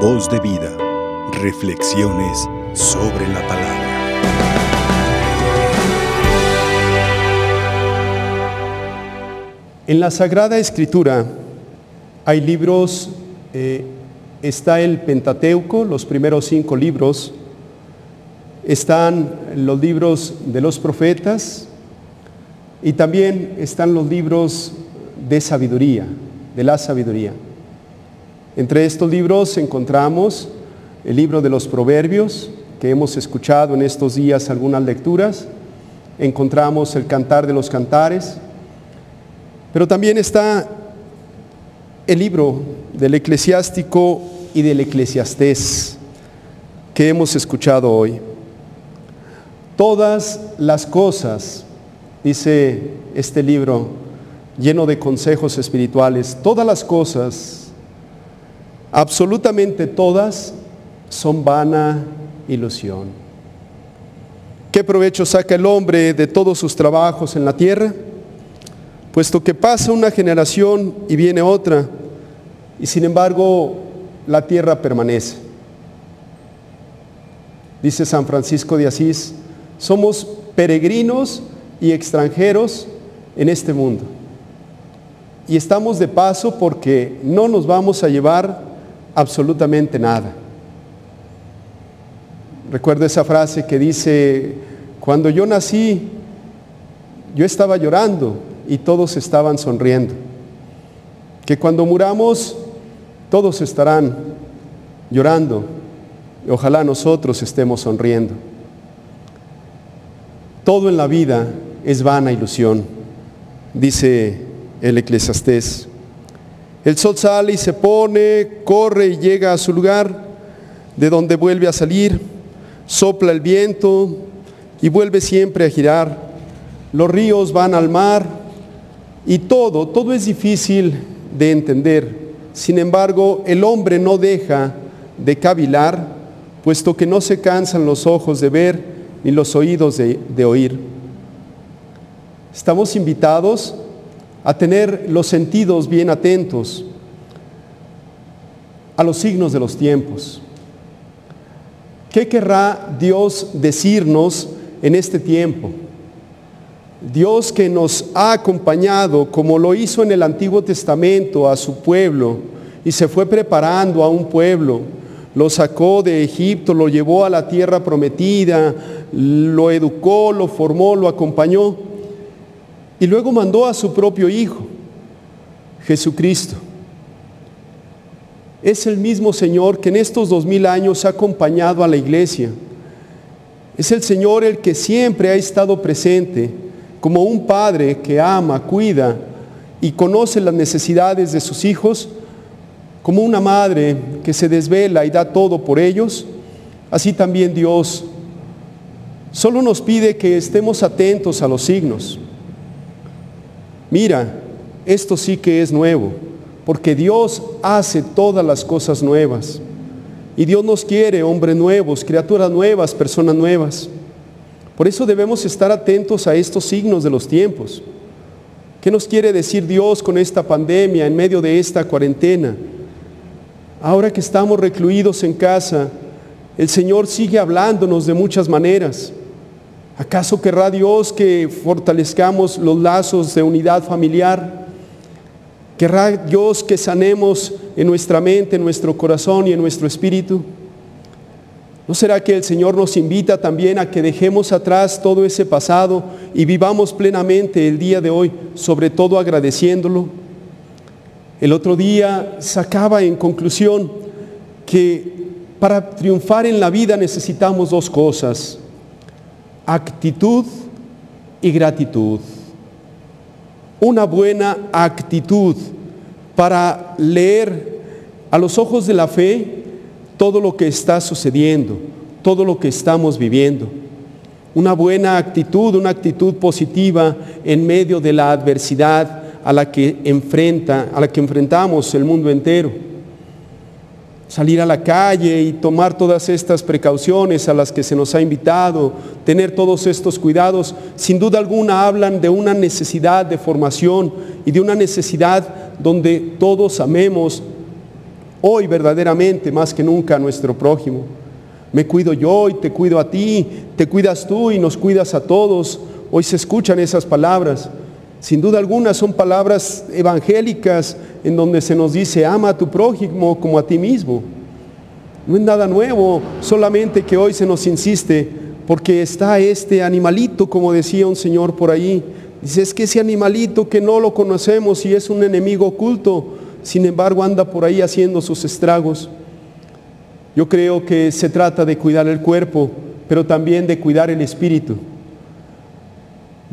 Voz de vida. Reflexiones sobre la palabra. En la Sagrada Escritura hay libros, eh, está el Pentateuco, los primeros cinco libros, están los libros de los profetas y también están los libros de sabiduría, de la sabiduría. Entre estos libros encontramos el libro de los proverbios, que hemos escuchado en estos días algunas lecturas, encontramos el cantar de los cantares, pero también está el libro del eclesiástico y del eclesiastés que hemos escuchado hoy. Todas las cosas, dice este libro lleno de consejos espirituales, todas las cosas, absolutamente todas, son vana ilusión. ¿Qué provecho saca el hombre de todos sus trabajos en la tierra? Puesto que pasa una generación y viene otra, y sin embargo la tierra permanece. Dice San Francisco de Asís, somos peregrinos y extranjeros en este mundo. Y estamos de paso porque no nos vamos a llevar absolutamente nada. Recuerdo esa frase que dice, cuando yo nací, yo estaba llorando y todos estaban sonriendo. Que cuando muramos, todos estarán llorando y ojalá nosotros estemos sonriendo. Todo en la vida es vana ilusión, dice el eclesiastés. El sol sale y se pone, corre y llega a su lugar, de donde vuelve a salir, sopla el viento y vuelve siempre a girar. Los ríos van al mar y todo, todo es difícil de entender. Sin embargo, el hombre no deja de cavilar, puesto que no se cansan los ojos de ver ni los oídos de, oír. Estamos invitados a tener los sentidos bien atentos a los signos de los tiempos. ¿Qué querrá Dios decirnos en este tiempo? Dios que nos ha acompañado, como lo hizo en el Antiguo Testamento, a su pueblo, y se fue preparando a un pueblo, lo sacó de Egipto, lo llevó a la tierra prometida, lo educó, lo formó, lo acompañó y luego mandó a su propio Hijo, Jesucristo. Es el mismo Señor que en estos dos mil años ha acompañado a la iglesia. Es el Señor el que siempre ha estado presente como un padre que ama, cuida y conoce las necesidades de sus hijos como una madre que se desvela y da todo por ellos, así también Dios solo nos pide que estemos atentos a los signos. Mira, esto sí que es nuevo, porque Dios hace todas las cosas nuevas. Y Dios nos quiere hombres nuevos, criaturas nuevas, personas nuevas. Por eso debemos estar atentos a estos signos de los tiempos. ¿Qué nos quiere decir Dios con esta pandemia en medio de esta cuarentena? Ahora que estamos recluidos en casa, el Señor sigue hablándonos de muchas maneras. ¿Acaso querrá Dios que fortalezcamos los lazos de unidad familiar? ¿Querrá Dios que sanemos en nuestra mente, en nuestro corazón y en nuestro espíritu? ¿No será que el Señor nos invita también a que dejemos atrás todo ese pasado y vivamos plenamente el día de hoy, sobre todo agradeciéndolo? El otro día sacaba en conclusión que para triunfar en la vida necesitamos dos cosas, actitud y gratitud. Una buena actitud para leer a los ojos de la fe todo lo que está sucediendo, todo lo que estamos viviendo. Una buena actitud, una actitud positiva en medio de la adversidad, a la que enfrenta, a la que enfrentamos el mundo entero. Salir a la calle y tomar todas estas precauciones a las que se nos ha invitado, tener todos estos cuidados, sin duda alguna hablan de una necesidad de formación y de una necesidad donde todos amemos hoy verdaderamente más que nunca a nuestro prójimo. Me cuido yo y te cuido a ti, te cuidas tú y nos cuidas a todos. Hoy se escuchan esas palabras. Sin duda alguna son palabras evangélicas en donde se nos dice, ama a tu prójimo como a ti mismo. No es nada nuevo, solamente que hoy se nos insiste, porque está este animalito, como decía un señor por ahí. Dice, es que ese animalito que no lo conocemos y es un enemigo oculto, sin embargo anda por ahí haciendo sus estragos. Yo creo que se trata de cuidar el cuerpo, pero también de cuidar el espíritu.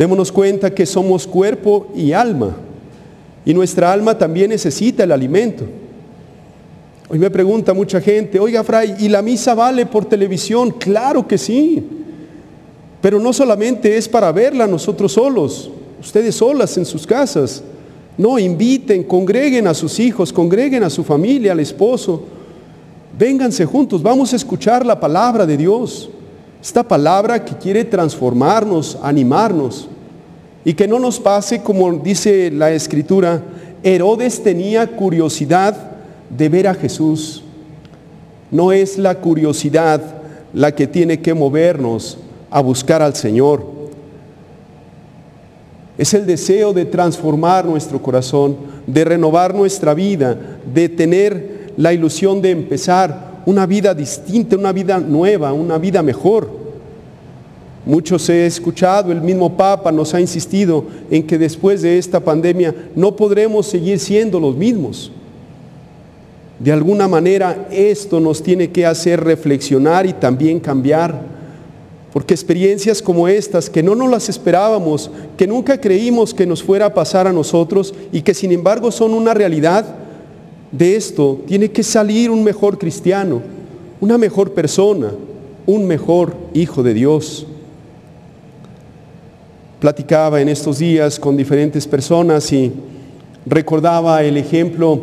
Démonos cuenta que somos cuerpo y alma, y nuestra alma también necesita el alimento. Hoy me pregunta mucha gente, oiga Fray, ¿y la misa vale por televisión? Claro que sí, pero no solamente es para verla nosotros solos, ustedes solas en sus casas. No, inviten, congreguen a sus hijos, congreguen a su familia, al esposo. Vénganse juntos, vamos a escuchar la palabra de Dios. Esta palabra que quiere transformarnos, animarnos. Y que no nos pase como dice la escritura, Herodes tenía curiosidad de ver a Jesús. No es la curiosidad la que tiene que movernos a buscar al Señor. Es el deseo de transformar nuestro corazón, de renovar nuestra vida, de tener la ilusión de empezar una vida distinta, una vida nueva, una vida mejor. Muchos he escuchado, el mismo Papa nos ha insistido en que después de esta pandemia no podremos seguir siendo los mismos. De alguna manera esto nos tiene que hacer reflexionar y también cambiar, porque experiencias como estas, que no nos las esperábamos, que nunca creímos que nos fuera a pasar a nosotros y que sin embargo son una realidad, de esto tiene que salir un mejor cristiano, una mejor persona, un mejor hijo de Dios. Platicaba en estos días con diferentes personas y recordaba el ejemplo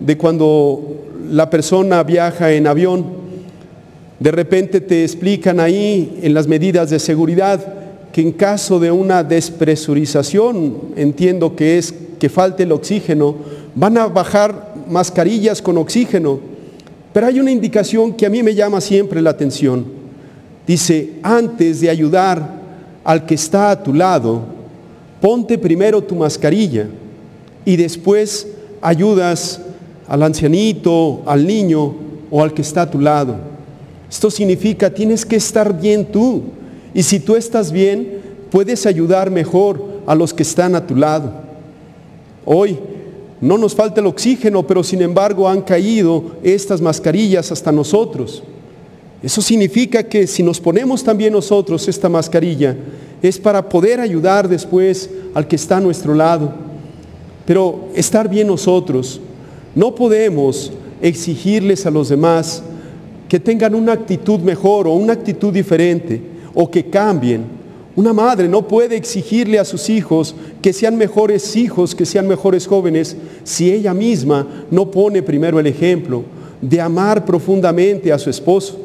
de cuando la persona viaja en avión, de repente te explican ahí en las medidas de seguridad que en caso de una despresurización, entiendo que es que falte el oxígeno, van a bajar mascarillas con oxígeno. Pero hay una indicación que a mí me llama siempre la atención. Dice, antes de ayudar al que está a tu lado, ponte primero tu mascarilla y después ayudas al ancianito, al niño o al que está a tu lado. Esto significa, tienes que estar bien tú. Y si tú estás bien, puedes ayudar mejor a los que están a tu lado. Hoy no nos falta el oxígeno, pero sin embargo han caído estas mascarillas hasta nosotros. Eso significa que si nos ponemos también nosotros esta mascarilla, es para poder ayudar después al que está a nuestro lado. Pero estar bien nosotros, no podemos exigirles a los demás que tengan una actitud mejor o una actitud diferente o que cambien una madre no puede exigirle a sus hijos que sean mejores hijos, que sean mejores jóvenes, si ella misma no pone primero el ejemplo de amar profundamente a su esposo.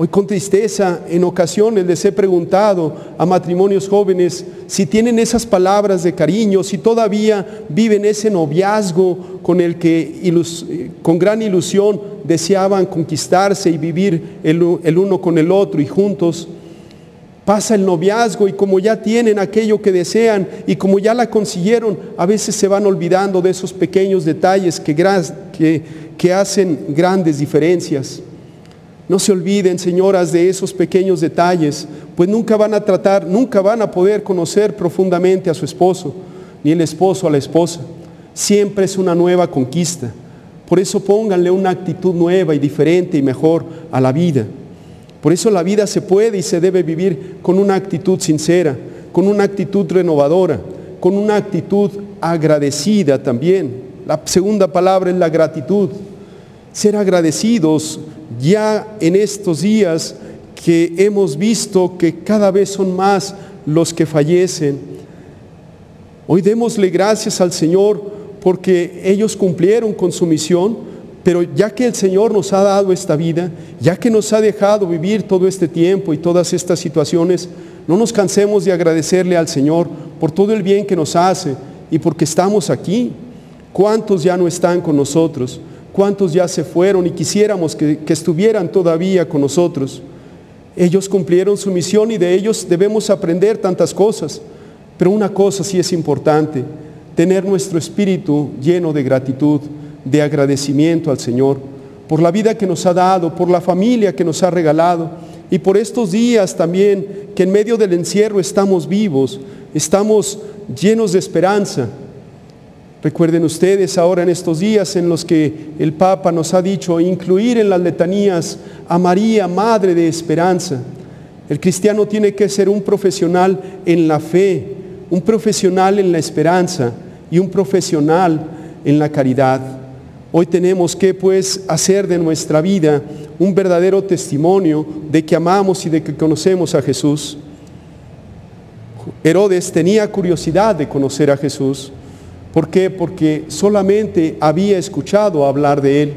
Hoy con tristeza en ocasiones les he preguntado a matrimonios jóvenes si tienen esas palabras de cariño, si todavía viven ese noviazgo con el que con gran ilusión deseaban conquistarse y vivir el uno con el otro y juntos. Pasa el noviazgo y como ya tienen aquello que desean y como ya la consiguieron, a veces se van olvidando de esos pequeños detalles que, hacen grandes diferencias. No se olviden, señoras, de esos pequeños detalles, pues nunca van a tratar, nunca van a poder conocer profundamente a su esposo, ni el esposo a la esposa. Siempre es una nueva conquista. Por eso pónganle una actitud nueva y diferente y mejor a la vida. Por eso la vida se puede y se debe vivir con una actitud sincera, con una actitud renovadora, con una actitud agradecida también. La segunda palabra es la gratitud. Ser agradecidos ya en estos días que hemos visto que cada vez son más los que fallecen. Hoy démosle gracias al Señor porque ellos cumplieron con su misión, pero ya que el Señor nos ha dado esta vida, ya que nos ha dejado vivir todo este tiempo y todas estas situaciones, no nos cansemos de agradecerle al Señor por todo el bien que nos hace y porque estamos aquí. ¿Cuántos ya no están con nosotros? Cuántos ya se fueron y quisiéramos que, que estuvieran todavía con nosotros. Ellos cumplieron su misión y de ellos debemos aprender tantas cosas. Pero una cosa sí es importante, tener nuestro espíritu lleno de gratitud, de agradecimiento al Señor, por la vida que nos ha dado, por la familia que nos ha regalado y por estos días también que en medio del encierro estamos vivos, estamos llenos de esperanza. Recuerden ustedes ahora en estos días en los que el Papa nos ha dicho incluir en las letanías a María, Madre de Esperanza. El cristiano tiene que ser un profesional en la fe, un profesional en la esperanza y un profesional en la caridad. Hoy tenemos que pues hacer de nuestra vida un verdadero testimonio de que amamos y de que conocemos a Jesús. Herodes tenía curiosidad de conocer a Jesús. ¿Por qué? Porque solamente había escuchado hablar de Él.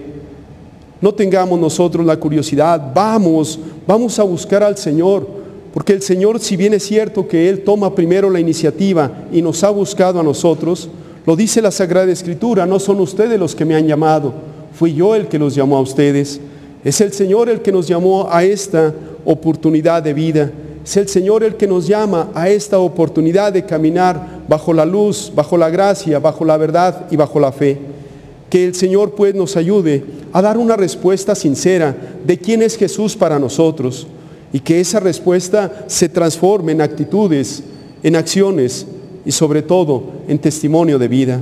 No tengamos nosotros la curiosidad, vamos, vamos a buscar al Señor, porque el Señor, si bien es cierto que Él toma primero la iniciativa y nos ha buscado a nosotros, lo dice la Sagrada Escritura, no son ustedes los que me han llamado, fui yo el que los llamó a ustedes. Es el Señor el que nos llamó a esta oportunidad de vida. Es el Señor el que nos llama a esta oportunidad de caminar bajo la luz, bajo la gracia, bajo la verdad y bajo la fe. Que el Señor pues nos ayude a dar una respuesta sincera de quién es Jesús para nosotros y que esa respuesta se transforme en actitudes, en acciones y sobre todo en testimonio de vida.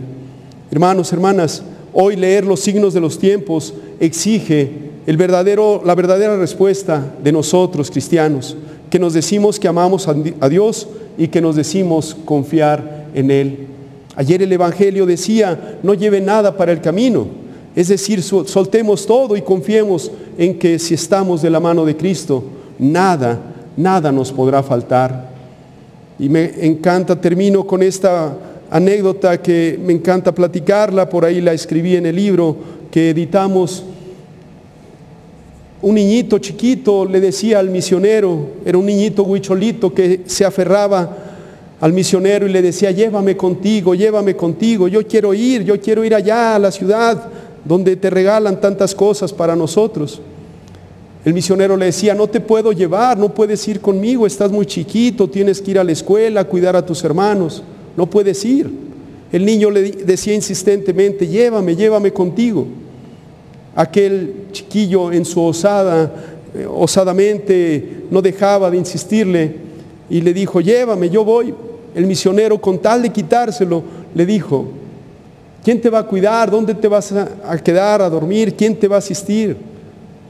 Hermanos, hermanas, hoy leer los signos de los tiempos exige el verdadero, la verdadera respuesta de nosotros cristianos, que nos decimos que amamos a Dios y que nos decimos confiar en Él. Ayer el Evangelio decía, no lleve nada para el camino, es decir, soltemos todo y confiemos en que si estamos de la mano de Cristo, nada, nada nos podrá faltar. Y me encanta, termino con esta anécdota que me encanta platicarla, por ahí la escribí en el libro que editamos. Un niñito chiquito le decía al misionero, era un niñito huicholito que se aferraba al misionero y le decía, llévame contigo, llévame contigo, yo quiero ir, yo quiero ir allá a la ciudad donde te regalan tantas cosas para nosotros. El misionero le decía, no te puedo llevar, no puedes ir conmigo, estás muy chiquito, tienes que ir a la escuela, cuidar a tus hermanos, no puedes ir. El niño le decía insistentemente, llévame, llévame contigo. Aquel chiquillo en su osada, eh, osadamente no dejaba de insistirle y le dijo, llévame, yo voy. El misionero con tal de quitárselo le dijo, ¿quién te va a cuidar? ¿Dónde te vas a quedar a dormir? ¿Quién te va a asistir?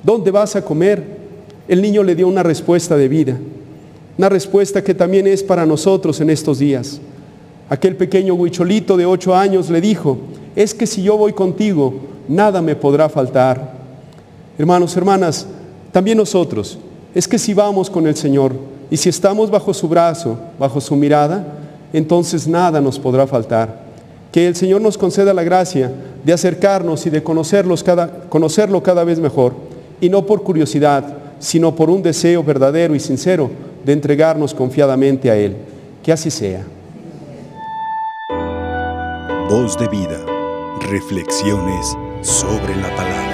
¿Dónde vas a comer? El niño le dio una respuesta de vida, una respuesta que también es para nosotros en estos días. Aquel pequeño huicholito de ocho años le dijo, es que si yo voy contigo, nada me podrá faltar. Hermanos, hermanas, también nosotros, es que si vamos con el Señor y si estamos bajo su brazo, bajo su mirada, entonces nada nos podrá faltar. Que el Señor nos conceda la gracia de acercarnos y de conocerlos conocerlo cada vez mejor y no por curiosidad, sino por un deseo verdadero y sincero de entregarnos confiadamente a Él. Que así sea. Voz de vida. Reflexiones sobre la palabra.